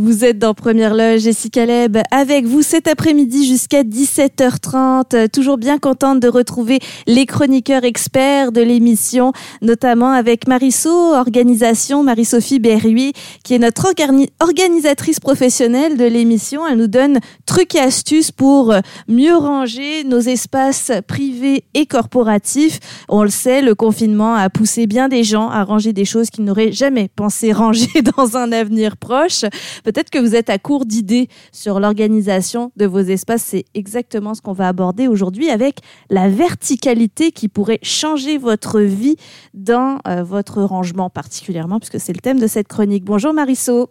Vous êtes dans Première Loge, Jessica Caleb, avec vous cet après-midi jusqu'à 17h30. Toujours bien contente de retrouver les chroniqueurs experts de l'émission, notamment avec Mariso, organisation, Marie-Sophie Berruy, qui est notre organisatrice professionnelle de l'émission. Elle nous donne trucs et astuces pour mieux ranger nos espaces privés et corporatifs. On le sait, le confinement a poussé bien des gens à ranger des choses qu'ils n'auraient jamais pensé ranger dans un avenir proche. Peut-être que vous êtes à court d'idées sur l'organisation de vos espaces. C'est exactement ce qu'on va aborder aujourd'hui avec la verticalité qui pourrait changer votre vie dans euh, votre rangement particulièrement, puisque c'est le thème de cette chronique. Bonjour Marisol.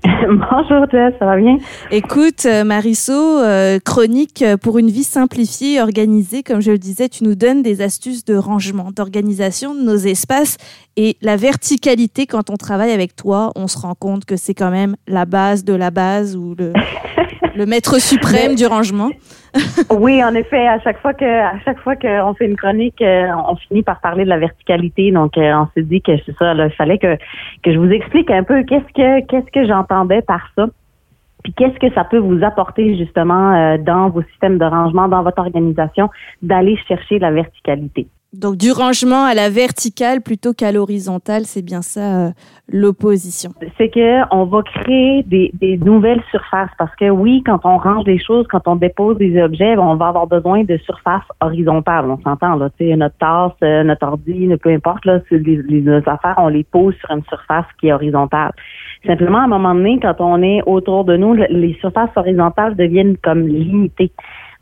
Bonjour Jess, ça va bien? Écoute, euh, Mariso, euh, chronique pour une vie simplifiée et organisée. Comme je le disais, tu nous donnes des astuces de rangement, d'organisation de nos espaces et la verticalité. Quand on travaille avec toi, on se rend compte que c'est quand même la base de la base ou le, le maître suprême du rangement. oui, en effet, à chaque fois que à chaque fois qu'on fait une chronique, euh, on finit par parler de la verticalité. Donc, euh, on s'est dit que c'est ça. il fallait que que je vous explique un peu qu'est-ce que qu'est-ce que j'entendais par ça. Puis qu'est-ce que ça peut vous apporter justement euh, dans vos systèmes de rangement, dans votre organisation, d'aller chercher la verticalité. Donc du rangement à la verticale plutôt qu'à l'horizontale, c'est bien ça euh, l'opposition. C'est que on va créer des, des, nouvelles surfaces parce que oui, quand on range des choses, quand on dépose des objets, on va avoir besoin de surfaces horizontales. On s'entend là, tu sais, notre tasse, euh, notre ordi, peu importe là, les, les, affaires, on les pose sur une surface qui est horizontale. Simplement, à un moment donné, quand on est autour de nous, les surfaces horizontales deviennent comme limitées.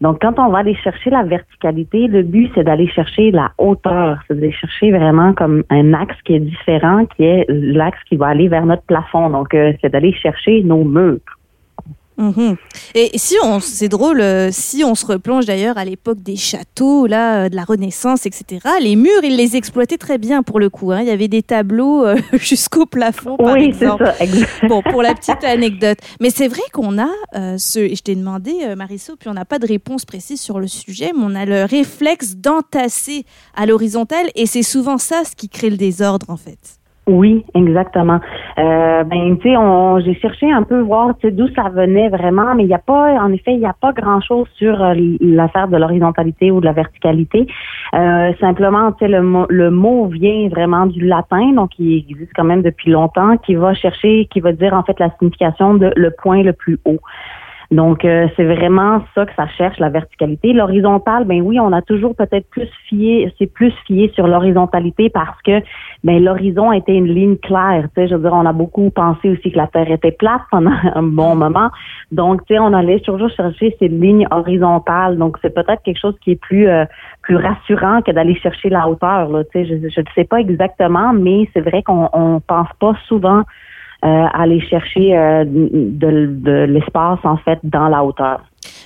Donc, quand on va aller chercher la verticalité, le but, c'est d'aller chercher la hauteur. C'est d'aller chercher vraiment comme un axe qui est différent, qui est l'axe qui va aller vers notre plafond. Donc, euh, c'est d'aller chercher nos murs. Mhm. Et si on, c'est drôle, euh, si on se replonge d'ailleurs à l'époque des châteaux, là, euh, de la Renaissance, etc. Les murs, ils les exploitaient très bien pour le coup. Hein. Il y avait des tableaux euh, jusqu'au plafond, par oui, exemple. Ça, bon, pour la petite anecdote. Mais c'est vrai qu'on a ce, et je t'ai demandé, Marisol, puis on n'a pas de réponse précise sur le sujet, mais on a le réflexe d'entasser à l'horizontale, et c'est souvent ça ce qui crée le désordre en fait. Oui, exactement. Euh, ben, tu sais, j'ai cherché un peu voir d'où ça venait vraiment, mais il n'y a pas, en effet, il n'y a pas grand-chose sur euh, l'affaire de l'horizontalité ou de la verticalité. Euh, simplement, tu sais, le, le mot vient vraiment du latin, donc il existe quand même depuis longtemps, qui va chercher, qui va dire en fait la signification de le point le plus haut. Donc, euh, c'est vraiment ça que ça cherche, la verticalité. L'horizontale, ben oui, on a toujours peut-être plus fié, c'est plus fié sur l'horizontalité parce que ben l'horizon était une ligne claire. Tu sais, je veux dire, on a beaucoup pensé aussi que la Terre était plate pendant un bon moment. Donc, tu sais, on allait toujours chercher ces lignes horizontales. Donc, c'est peut-être quelque chose qui est plus euh, plus rassurant que d'aller chercher la hauteur. Là. Tu sais, je ne sais pas exactement, mais c'est vrai qu'on on pense pas souvent aller chercher euh, de, l'espace en fait dans la hauteur.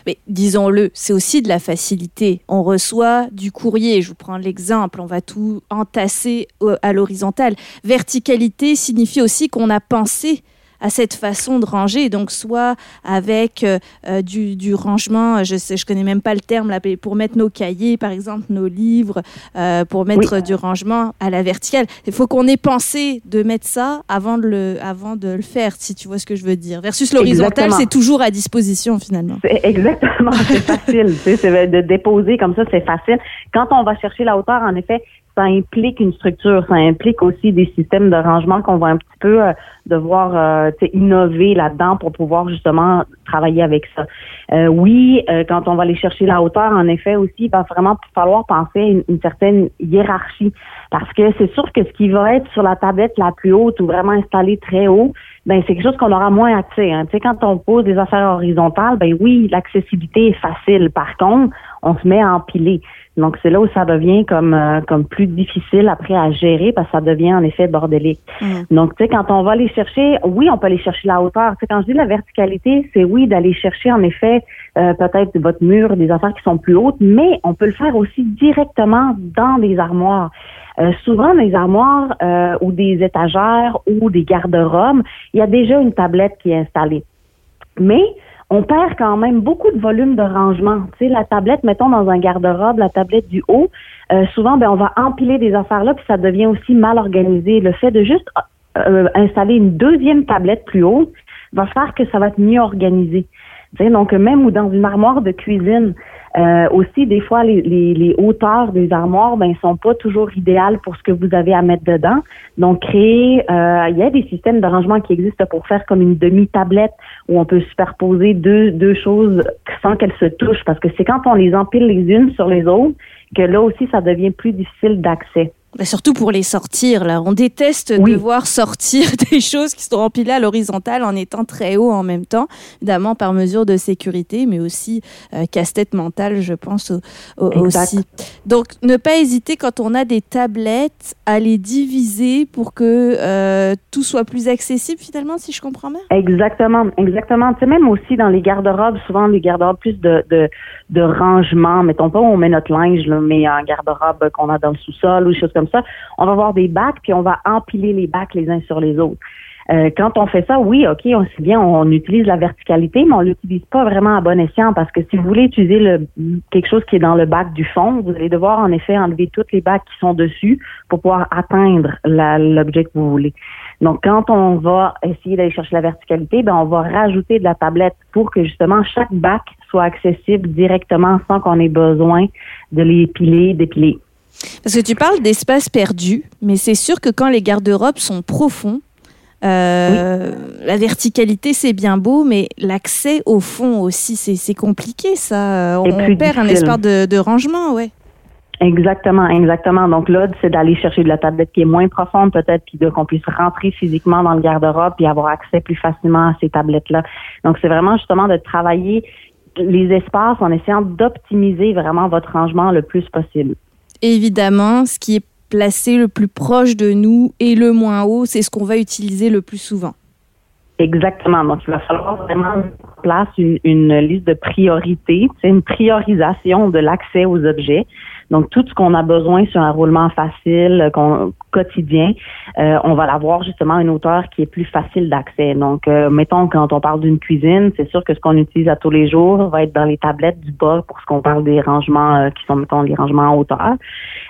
Mais disons-le, c'est aussi de la facilité. On reçoit du courrier, je vous prends l'exemple, on va tout entasser à l'horizontale. Verticalité signifie aussi qu'on a pensé à cette façon de ranger. Donc, soit avec euh, euh, du, du, rangement, je sais, je connais même pas le terme là, pour mettre nos cahiers, par exemple, nos livres, euh, pour mettre du rangement à la verticale. Il faut qu'on ait pensé de mettre ça avant de le, avant de le faire, si tu vois ce que je veux dire. Versus l'horizontale, c'est toujours à disposition finalement. Exactement, c'est facile. c'est de déposer comme ça, c'est facile. Quand on va chercher la hauteur, en effet, ça implique une structure, ça implique aussi des systèmes de rangement qu'on va un petit peu euh, devoir euh, innover là-dedans pour pouvoir justement travailler avec ça. Euh, oui, quand on va aller chercher la hauteur, en effet aussi, il va vraiment falloir penser à une, certaine hiérarchie parce que c'est sûr que ce qui va être sur la tablette la plus haute ou vraiment installé très haut, ben c'est quelque chose qu'on aura moins accès. Hein. Tu sais, quand on pose des affaires horizontales, ben oui, l'accessibilité est facile. Par contre, on se met à empiler. Donc, c'est là où ça devient comme euh, comme plus difficile après à gérer parce que ça devient en effet bordélique. Mm. Donc, tu sais, quand on va aller chercher, oui, on peut aller chercher la hauteur. Tu sais, quand je dis la verticalité, c'est oui d'aller chercher en effet euh, peut-être votre mur, des affaires qui sont plus hautes, mais on peut le faire aussi directement dans des armoires. Euh, souvent, dans les armoires ou des étagères ou des garde-robes, il y a déjà une tablette qui est installée. Mais on perd quand même beaucoup de volume de rangement. Tu sais, la tablette, mettons dans un garde-robe, la tablette du haut, euh, souvent, ben, on va empiler des affaires là, puis ça devient aussi mal organisé. Le fait de juste euh, installer une deuxième tablette plus haut, va faire que ça va être mieux organisé. Donc, même ou dans une armoire de cuisine, euh, aussi, des fois, les, les, les, hauteurs des armoires ben sont pas toujours idéales pour ce que vous avez à mettre dedans. Donc, créer, euh, il y a des systèmes de rangement qui existent pour faire comme une demi-tablette où on peut superposer deux, deux choses sans qu'elles se touchent, parce que c'est quand on les empile les unes sur les autres que là aussi, ça devient plus difficile d'accès. Bah, surtout pour les sortir, là. On déteste devoir sortir des choses qui sont empilées à l'horizontale en étant très haut en même temps, évidemment par mesure de sécurité, mais aussi euh, casse-tête mentale, je pense aussi. Donc, ne pas hésiter quand on a des tablettes à les diviser pour que euh, tout soit plus accessible finalement, si je comprends bien? Exactement, exactement. Tu sais, même aussi dans les garde-robes, souvent les garde-robes plus de, de, de rangement, mettons pas où on met notre linge, là, mais un garde-robe qu'on a dans le sous-sol ou des choses comme ça, on va avoir des bacs, puis on va empiler les bacs les uns sur les autres. Euh, quand on fait ça, oui, OK, on sait bien, on utilise la verticalité, mais on l'utilise pas vraiment à bon escient parce que si vous voulez utiliser le, quelque chose qui est dans le bac du fond, vous allez devoir en effet enlever toutes les bacs qui sont dessus pour pouvoir atteindre l'objet que vous voulez. Donc, quand on va essayer d'aller chercher la verticalité, ben on va rajouter de la tablette pour que justement chaque bac soit accessible directement sans qu'on ait besoin de les piler, dépiler. Parce que tu parles d'espace perdu, mais c'est sûr que quand les garde-robes sont profonds, euh, la verticalité c'est bien beau, mais l'accès au fond aussi c'est compliqué ça. On, perd un espace de, de, rangement, ouais. Exactement, exactement. Donc là, c'est d'aller chercher de la tablette qui est moins profonde peut-être, puis qu'on puisse rentrer physiquement dans le garde-robe puis avoir accès plus facilement à ces tablettes-là. Donc c'est vraiment justement de travailler les espaces en essayant d'optimiser vraiment votre rangement le plus possible évidemment, ce qui est placé le plus proche de nous et le moins haut, c'est ce qu'on va utiliser le plus souvent. Exactement. Donc, il va falloir vraiment mettre en place une, une liste de priorités, une priorisation de l'accès aux objets. Donc, tout ce qu'on a besoin sur un roulement facile, quotidien, euh, on va l'avoir justement à une hauteur qui est plus facile d'accès. Donc, euh, mettons, quand on parle d'une cuisine, c'est sûr que ce qu'on utilise à tous les jours va être dans les tablettes du bas pour ce qu'on parle des rangements euh, qui sont, mettons, les rangements en hauteur.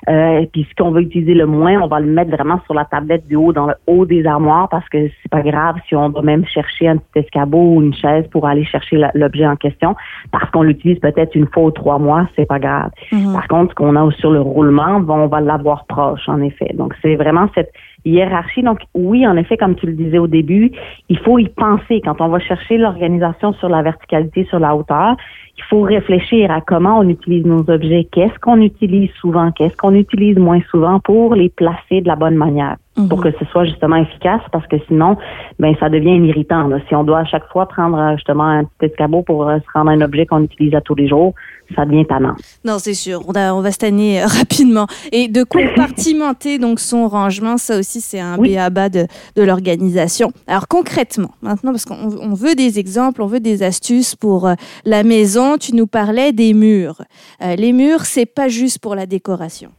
Euh, puis, ce qu'on veut utiliser le moins, on va le mettre vraiment sur la tablette du haut, dans le haut des armoires, parce que c'est pas grave si on doit même chercher un petit escabeau ou une chaise pour aller chercher l'objet en question, parce qu'on l'utilise peut-être une fois ou trois mois, c'est pas grave. Mm-hmm. Par contre, ce qu'on a sur le roulement, on va l'avoir proche, en effet. Donc, c'est vraiment cette hiérarchie. Donc, oui, en effet, comme tu le disais au début, il faut y penser quand on va chercher l'organisation sur la verticalité, sur la hauteur. Il faut réfléchir à comment on utilise nos objets, qu'est-ce qu'on utilise souvent, qu'est-ce qu'on utilise moins souvent pour les placer de la bonne manière, pour mhm. que ce soit justement efficace, parce que sinon, ben ça devient irritant. Si on doit à chaque fois prendre justement un petit escabeau pour euh, se rendre un objet qu'on utilise à tous les jours, ça devient tannant. Non, c'est sûr. On, on va se tanner euh, rapidement. Et de compartimenter donc son rangement, ça aussi, c'est un oui. bas de, de l'organisation. Alors concrètement, maintenant, parce qu'on veut des exemples, on veut des astuces pour euh, la maison. Tu nous parlais des murs. Euh, les murs, c'est pas juste pour la décoration.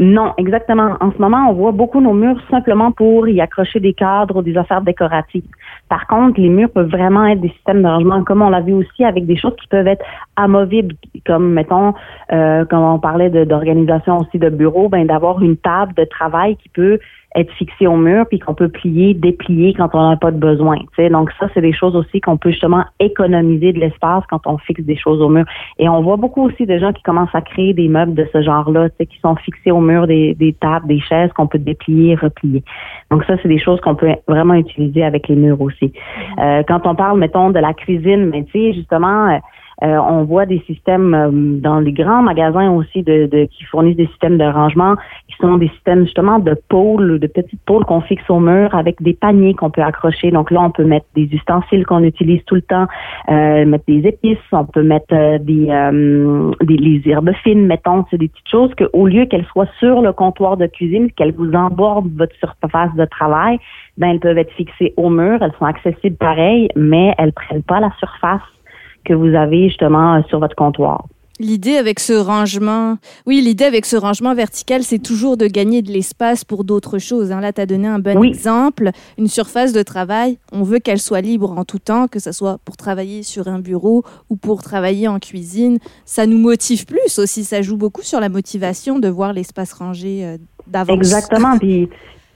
Non, exactement. En ce moment, on voit beaucoup nos murs simplement pour y accrocher des cadres ou des affaires décoratives. Par contre, les murs peuvent vraiment être des systèmes de rangement, comme on l'a vu aussi avec des choses qui peuvent être amovibles, comme mettons, euh, quand on parlait d'organisation aussi de bureau, ben d'avoir une table de travail qui peut être fixé au mur puis qu'on peut plier, déplier quand on n'a pas de besoin. sais. Donc ça, c'est des choses aussi qu'on peut justement économiser de l'espace quand on fixe des choses au mur. Et on voit beaucoup aussi de gens qui commencent à créer des meubles de ce genre-là, qui sont fixés au mur des, des tables, des chaises qu'on peut déplier, replier. Donc ça, c'est des choses qu'on peut vraiment utiliser avec les murs aussi. Euh, quand on parle, mettons, de la cuisine, mais tu sais, justement, euh, on voit des systèmes euh, dans les grands magasins aussi de, de, qui fournissent des systèmes de rangement, qui sont des systèmes justement de pôles, de petites pôles qu'on fixe au mur avec des paniers qu'on peut accrocher. Donc là, on peut mettre des ustensiles qu'on utilise tout le temps, euh, mettre des épices, on peut mettre des, des les herbes fines, mettons, c'est des petites choses que au lieu qu'elles soient sur le comptoir de cuisine, qu'elles vous embordent votre surface de travail, ben elles peuvent être fixées au mur, elles sont accessibles pareil, mais elles prennent pas la surface que vous avez justement euh, sur votre comptoir. L'idée avec ce rangement, oui, l'idée avec ce rangement vertical, c'est toujours de gagner de l'espace pour d'autres choses. Hein. Là, tu as donné un bon exemple. Une surface de travail, on veut qu'elle soit libre en tout temps, que ce soit pour travailler sur un bureau ou pour travailler en cuisine. Ça nous motive plus aussi. Ça joue beaucoup sur la motivation de voir l'espace rangé euh, d'avance. Exactement. Puis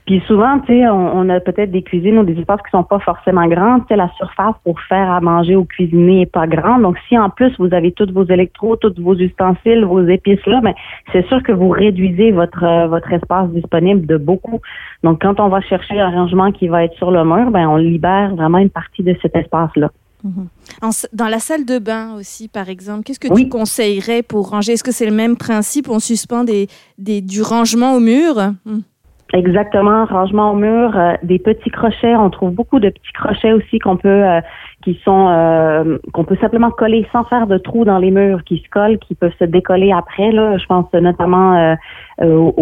Puis souvent, tu sais, on, a peut-être des cuisines ou des espaces qui sont pas forcément grands. Tu sais, la surface pour faire à manger ou cuisiner est pas grande. Donc, si en plus vous avez tous vos électros, tous vos ustensiles, vos épices là, ben c'est sûr que vous réduisez votre euh, votre espace disponible de beaucoup. Donc, quand on va chercher l'arrangement qui va être sur le mur, ben on libère vraiment une partie de cet espace là. Mm-hmm. dans la salle de bain aussi, par exemple, qu'est-ce que tu conseillerais pour ranger? Est-ce que c'est le même principe? On suspend des, des, du rangement au mur? Mm. Exactement, rangement au mur, euh, des petits crochets. On trouve beaucoup de petits crochets aussi qu'on peut, euh, qui sont, euh, qu'on peut simplement coller sans faire de trous dans les murs, qui se collent, qui peuvent se décoller après. Là, je pense notamment au,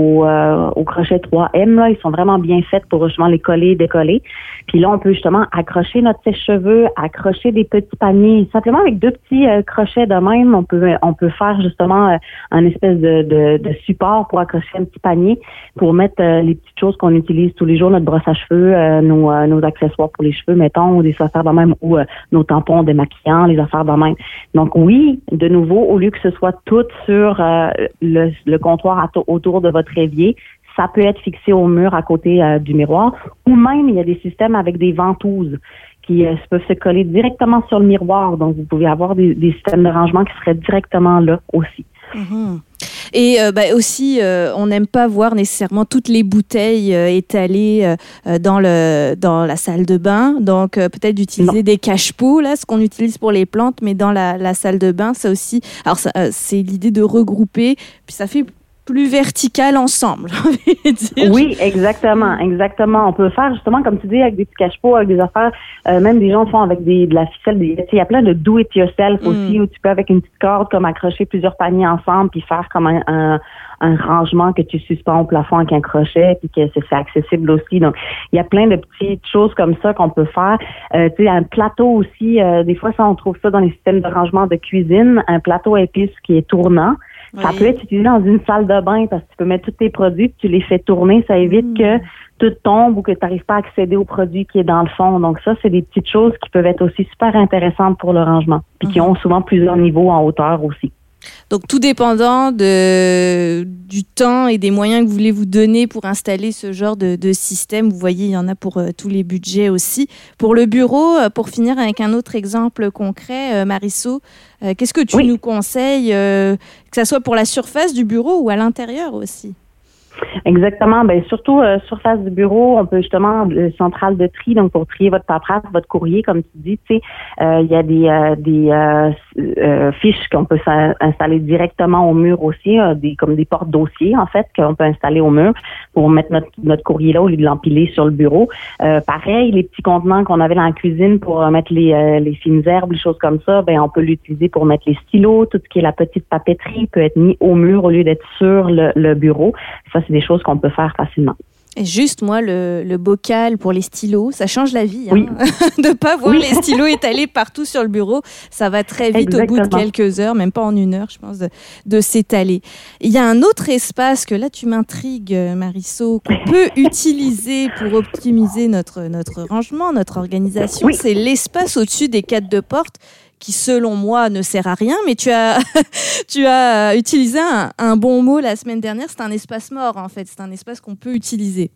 au, crochet 3M. Là, ils sont vraiment bien faits pour justement les coller, décoller. Puis là, on peut justement accrocher notre sèche-cheveux, accrocher des petits paniers, simplement avec deux petits crochets de même. On peut, on peut faire justement un espèce de, de, de, support pour accrocher un petit panier, pour mettre les petites choses qu'on utilise tous les jours, notre brosse à cheveux, euh, nos, euh, nos, accessoires pour les cheveux, mettons, ou des affaires de même, ou euh, nos tampons démaquillants, les affaires de. Donc oui, de nouveau, au lieu que ce soit tout sur le, le, comptoir autour de votre évier, ça peut être fixé au mur à côté du miroir, ou même il y a des systèmes avec des ventouses qui peuvent se coller directement sur le miroir. Donc, vous pouvez avoir des, des systèmes de rangement qui seraient directement là aussi. Mm-hmm. Et euh, bah, aussi, euh, on n'aime pas voir nécessairement toutes les bouteilles euh, étalées dans, le, dans la salle de bain. Donc, peut-être d'utiliser des cache-pots, là, ce qu'on utilise pour les plantes, mais dans la, la salle de bain, ça aussi. Alors, c'est l'idée de regrouper, puis ça fait plus vertical ensemble. Oui, exactement, exactement. On peut faire justement, comme tu dis, avec des petits cache-pots, avec des affaires. Euh, même des gens font avec des, de la ficelle. Des, il y a plein de do it yourself mm. aussi où tu peux avec une petite corde comme accrocher plusieurs paniers ensemble puis faire comme un, un, rangement que tu suspends au plafond avec un crochet puis que c'est accessible aussi. Donc, il y a plein de petites choses comme ça qu'on peut faire. Euh, tu sais, un plateau aussi. Euh, des fois, ça on trouve ça dans les systèmes de rangement de cuisine. Un plateau à épices qui est tournant. Ça peut être utilisé dans une salle de bain parce que tu peux mettre tous tes produits, tu les fais tourner, ça évite mm. que tout tombe ou que tu n'arrives pas à accéder au produit qui est dans le fond. Donc ça, c'est des petites choses qui peuvent être aussi super intéressantes pour le rangement, puis qui mm-hmm. ont souvent plusieurs niveaux en hauteur aussi. Donc tout dépendant de, du temps et des moyens que vous voulez vous donner pour installer ce genre de, système. Vous voyez, il y en a pour euh, tous les budgets aussi. Pour le bureau, euh, pour finir avec un autre exemple concret, euh, Marisso, qu'est-ce que tu nous conseilles, que ce soit pour la surface du bureau ou à l'intérieur aussi? Exactement. Ben surtout euh, surface du bureau, on peut justement le centrale de tri, donc pour trier votre paperasse, votre courrier, comme tu dis, tu sais, euh, il y a des euh, des fiches qu'on peut installer directement au mur aussi, des comme des portes dossiers en fait qu'on peut installer au mur pour mettre notre notre courrier là au lieu de l'empiler sur le bureau. pareil, les petits contenants qu'on avait dans la cuisine pour mettre les les fines herbes, les choses comme ça, ben on peut l'utiliser pour mettre les stylos, tout ce qui est la petite papeterie peut être mis au mur au lieu d'être sur le, le bureau. Ça c'est des choses qu'on peut faire facilement. Et juste, moi, le, le, bocal pour les stylos, ça change la vie. Hein? de ne pas voir les stylos étalés partout sur le bureau, ça va très vite au bout de quelques heures, même pas en une heure, je pense, de, de s'étaler. Il y a un autre espace que là, tu m'intrigues, Marisol, qu'on peut utiliser pour optimiser notre, notre rangement, notre organisation. C'est l'espace au-dessus des cadres de porte qui selon moi ne sert à rien, mais tu as, tu as utilisé un, bon mot la semaine dernière, c'est un espace mort en fait, c'est un espace qu'on peut utiliser.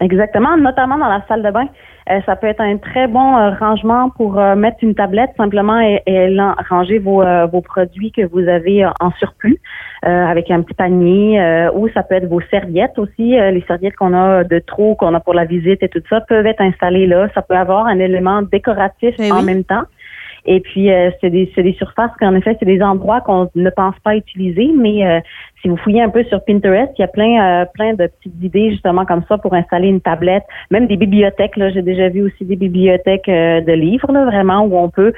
Exactement, notamment dans la salle de bain. Euh, ça peut être un très bon euh, rangement pour euh, mettre une tablette simplement et, ranger vos, vos produits que vous avez en surplus avec un petit panier ou ça peut être vos serviettes aussi. les serviettes qu'on a de trop, qu'on a pour la visite et tout ça peuvent être installées là. Ça peut avoir un élément décoratif eh en même temps. Et puis, euh, c'est des, des surfaces qu'en effet, c'est des endroits qu'on ne pense pas utiliser, mais euh, si vous fouillez un peu sur Pinterest, il y a plein, euh, plein de petites idées justement comme ça pour installer une tablette, même des bibliothèques. J'ai déjà vu aussi des bibliothèques de livres, là, vraiment où on peut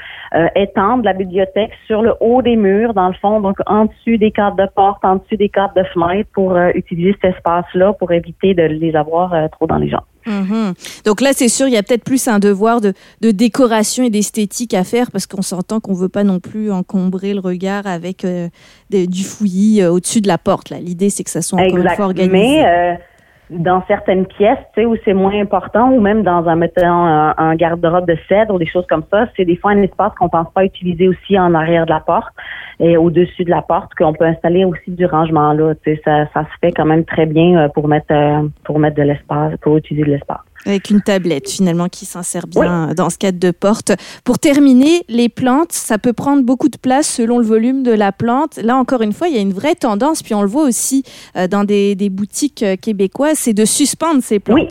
étendre la bibliothèque sur le haut des murs, dans le fond, donc en dessus des cadres de porte, en dessus des cadres de fenêtre, pour utiliser cet espace-là pour éviter de les avoir trop dans les jambes. Mhm. Donc là, c'est sûr, il y a peut-être plus un devoir de, décoration et d'esthétique à faire parce qu'on s'entend qu'on veut pas non plus encombrer le regard avec euh, du fouillis euh, au-dessus de la porte. L'idée, c'est que ça soit encore une fois organisé. Mais, euh, dans certaines pièces, tu sais, où c'est moins important, ou même dans un, mettons, un, garde-robe de cèdre ou des choses comme ça, c'est des fois un espace qu'on pense pas utiliser aussi en arrière de la porte et au-dessus de la porte, qu'on peut installer aussi du rangement là. Tu sais, ça, ça se fait quand même très bien euh, pour mettre euh, pour mettre de l'espace, pour utiliser de l'espace. Avec une tablette finalement qui s'insère bien dans ce cadre de porte. Pour terminer, les plantes, ça peut prendre beaucoup de place selon le volume de la plante. Là encore une fois, il y a une vraie tendance, puis on le voit aussi euh, dans des, des boutiques euh, québécoises, c'est de suspendre ces plantes. Oui.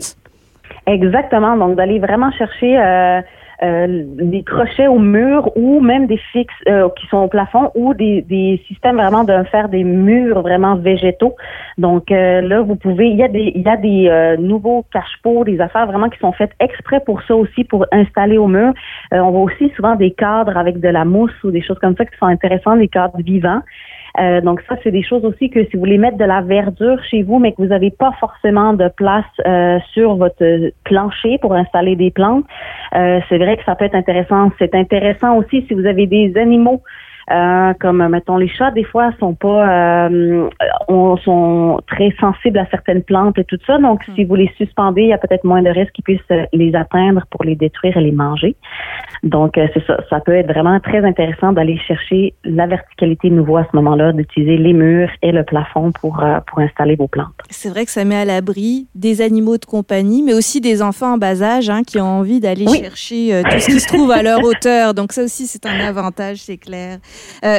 Exactement. Donc d'aller vraiment chercher euh, euh, des crochets au mur ou même des fixes euh, qui sont au plafond ou des, des systèmes vraiment de faire des murs vraiment végétaux. Donc euh, là, vous pouvez, il y a des, il y a des nouveaux cache-pots, des affaires vraiment qui sont faites exprès pour ça aussi, pour installer au mur. on voit aussi souvent des cadres avec de la mousse ou des choses comme ça qui sont intéressantes, des cadres vivants. Euh, donc ça, c'est des choses aussi que si vous voulez mettre de la verdure chez vous, mais que vous n'avez pas forcément de place euh, sur votre plancher pour installer des plantes, euh, c'est vrai que ça peut être intéressant. C'est intéressant aussi si vous avez des animaux euh, comme mettons les chats des fois sont pas euh, sont très sensibles à certaines plantes et tout ça. Donc hmm. si vous les suspendez il y a peut-être moins de risques qu'ils puissent les atteindre pour les détruire et les manger. Donc euh, c'est ça. Ça peut être vraiment très intéressant d'aller chercher la verticalité nouveau à ce moment-là d'utiliser les murs et le plafond pour euh, pour installer vos plantes. C'est vrai que ça met à l'abri des animaux de compagnie mais aussi des enfants en bas âge hein, qui ont envie d'aller chercher tout ce qui se trouve à leur hauteur. Donc ça aussi c'est un avantage c'est clair euh,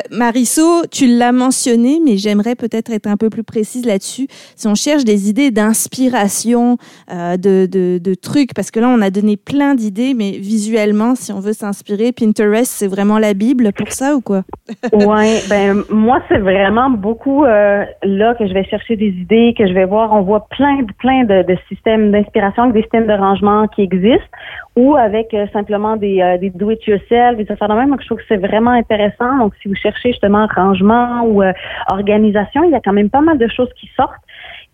tu l'as mentionné, mais j'aimerais peut-être être un peu plus précise là-dessus. Si on cherche des idées d'inspiration, euh, de, trucs, parce que là, on a donné plein d'idées, mais visuellement, si on veut s'inspirer, Pinterest, c'est vraiment la Bible pour ça ou quoi? ouais, ben moi, c'est vraiment beaucoup euh, là que je vais chercher des idées, que je vais voir. On voit plein, plein de, systèmes d'inspiration, des systèmes de rangement qui existent ou avec euh, simplement des, des do-it-yourself, des affaires de même. Donc, je trouve que c'est vraiment intéressant. Donc, si vous cherchez justement rangement ou euh, organisation, il y a quand même pas mal de choses qui sortent.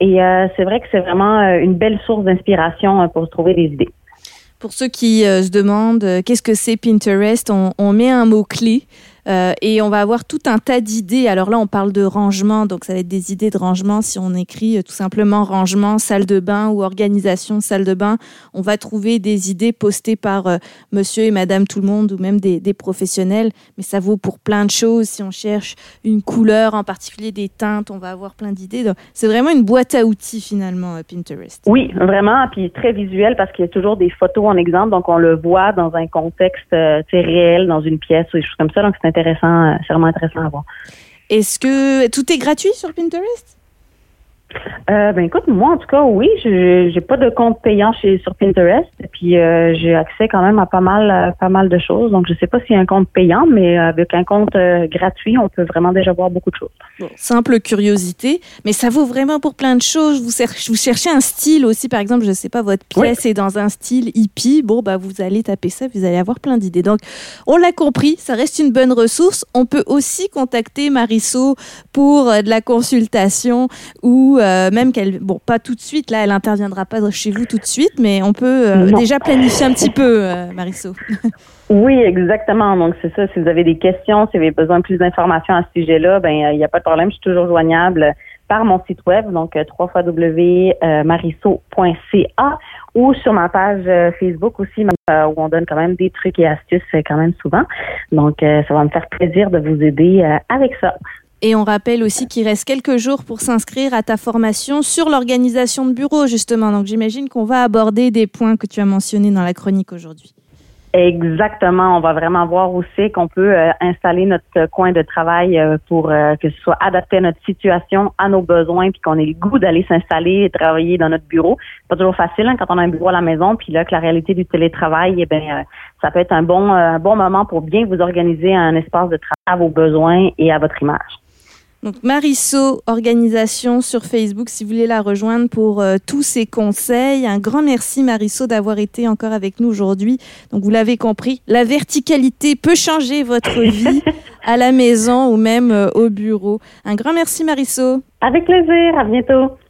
Et c'est vrai que c'est vraiment une belle source d'inspiration pour trouver des idées. Pour ceux qui se demandent qu'est-ce que c'est Pinterest, on met un mot-clé euh, et on va avoir tout un tas d'idées. Alors là, on parle de rangement, donc ça va être des idées de rangement. Si on écrit euh, tout simplement rangement, salle de bain ou organisation salle de bain, on va trouver des idées postées par euh, monsieur et madame tout le monde ou même des, professionnels. Mais ça vaut pour plein de choses. Si on cherche une couleur, en particulier des teintes, on va avoir plein d'idées. C'est vraiment une boîte à outils finalement, Pinterest. Oui, vraiment. Puis très visuel parce qu'il y a toujours des photos en exemple. Donc on le voit dans un contexte réel, dans une pièce ou des choses comme ça. Donc c'est intéressant, euh, c'est vraiment intéressant à voir. Est-ce que tout est gratuit sur Pinterest? Euh, ben écoute, moi en tout cas, oui, je j'ai pas de compte payant chez sur Pinterest, et puis euh, j'ai accès quand même à pas mal pas mal de choses. Donc je sais pas s'il y a un compte payant, mais avec un compte euh, gratuit, on peut vraiment déjà voir beaucoup de choses. simple curiosité, mais ça vaut vraiment pour plein de choses. Vous, vous cherchez un style aussi, par exemple, je sais pas, votre pièce est dans un style hippie. Bon bah vous allez taper ça, vous allez avoir plein d'idées. Donc on l'a compris, ça reste une bonne ressource. On peut aussi contacter Marisol pour de la consultation ou euh, même qu'elle, bon, pas tout de suite, là, elle interviendra pas chez vous tout de suite, mais on peut euh, déjà planifier un petit peu, euh, Marisol. oui, exactement. Donc, c'est ça. Si vous avez des questions, si vous avez besoin de plus d'informations à ce sujet-là, ben, il n'y a pas de problème. Je suis toujours joignable par mon site web, donc www.marisso.ca ou sur ma page Facebook aussi, où on donne quand même des trucs et astuces quand même souvent. Donc, ça va me faire plaisir de vous aider avec ça. Et on rappelle aussi qu'il reste quelques jours pour s'inscrire à ta formation sur l'organisation de bureau, justement. Donc j'imagine qu'on va aborder des points que tu as mentionnés dans la chronique aujourd'hui. Exactement. On va vraiment voir aussi qu'on peut euh, installer notre coin de travail euh, pour euh, que ce soit adapté à notre situation, à nos besoins, puis qu'on ait le goût d'aller s'installer et travailler dans notre bureau. Pas toujours facile hein, quand on a un bureau à la maison, puis là que la réalité du télétravail, eh ben ça peut être un bon un bon moment pour bien vous organiser un espace de travail à vos besoins et à votre image. Donc Marisso Organisation sur Facebook, si vous voulez la rejoindre pour euh, tous ces conseils. Un grand merci Marisso d'avoir été encore avec nous aujourd'hui. Donc vous l'avez compris, la verticalité peut changer votre vie à la maison ou même euh, au bureau. Un grand merci Marisso. Avec plaisir, à bientôt.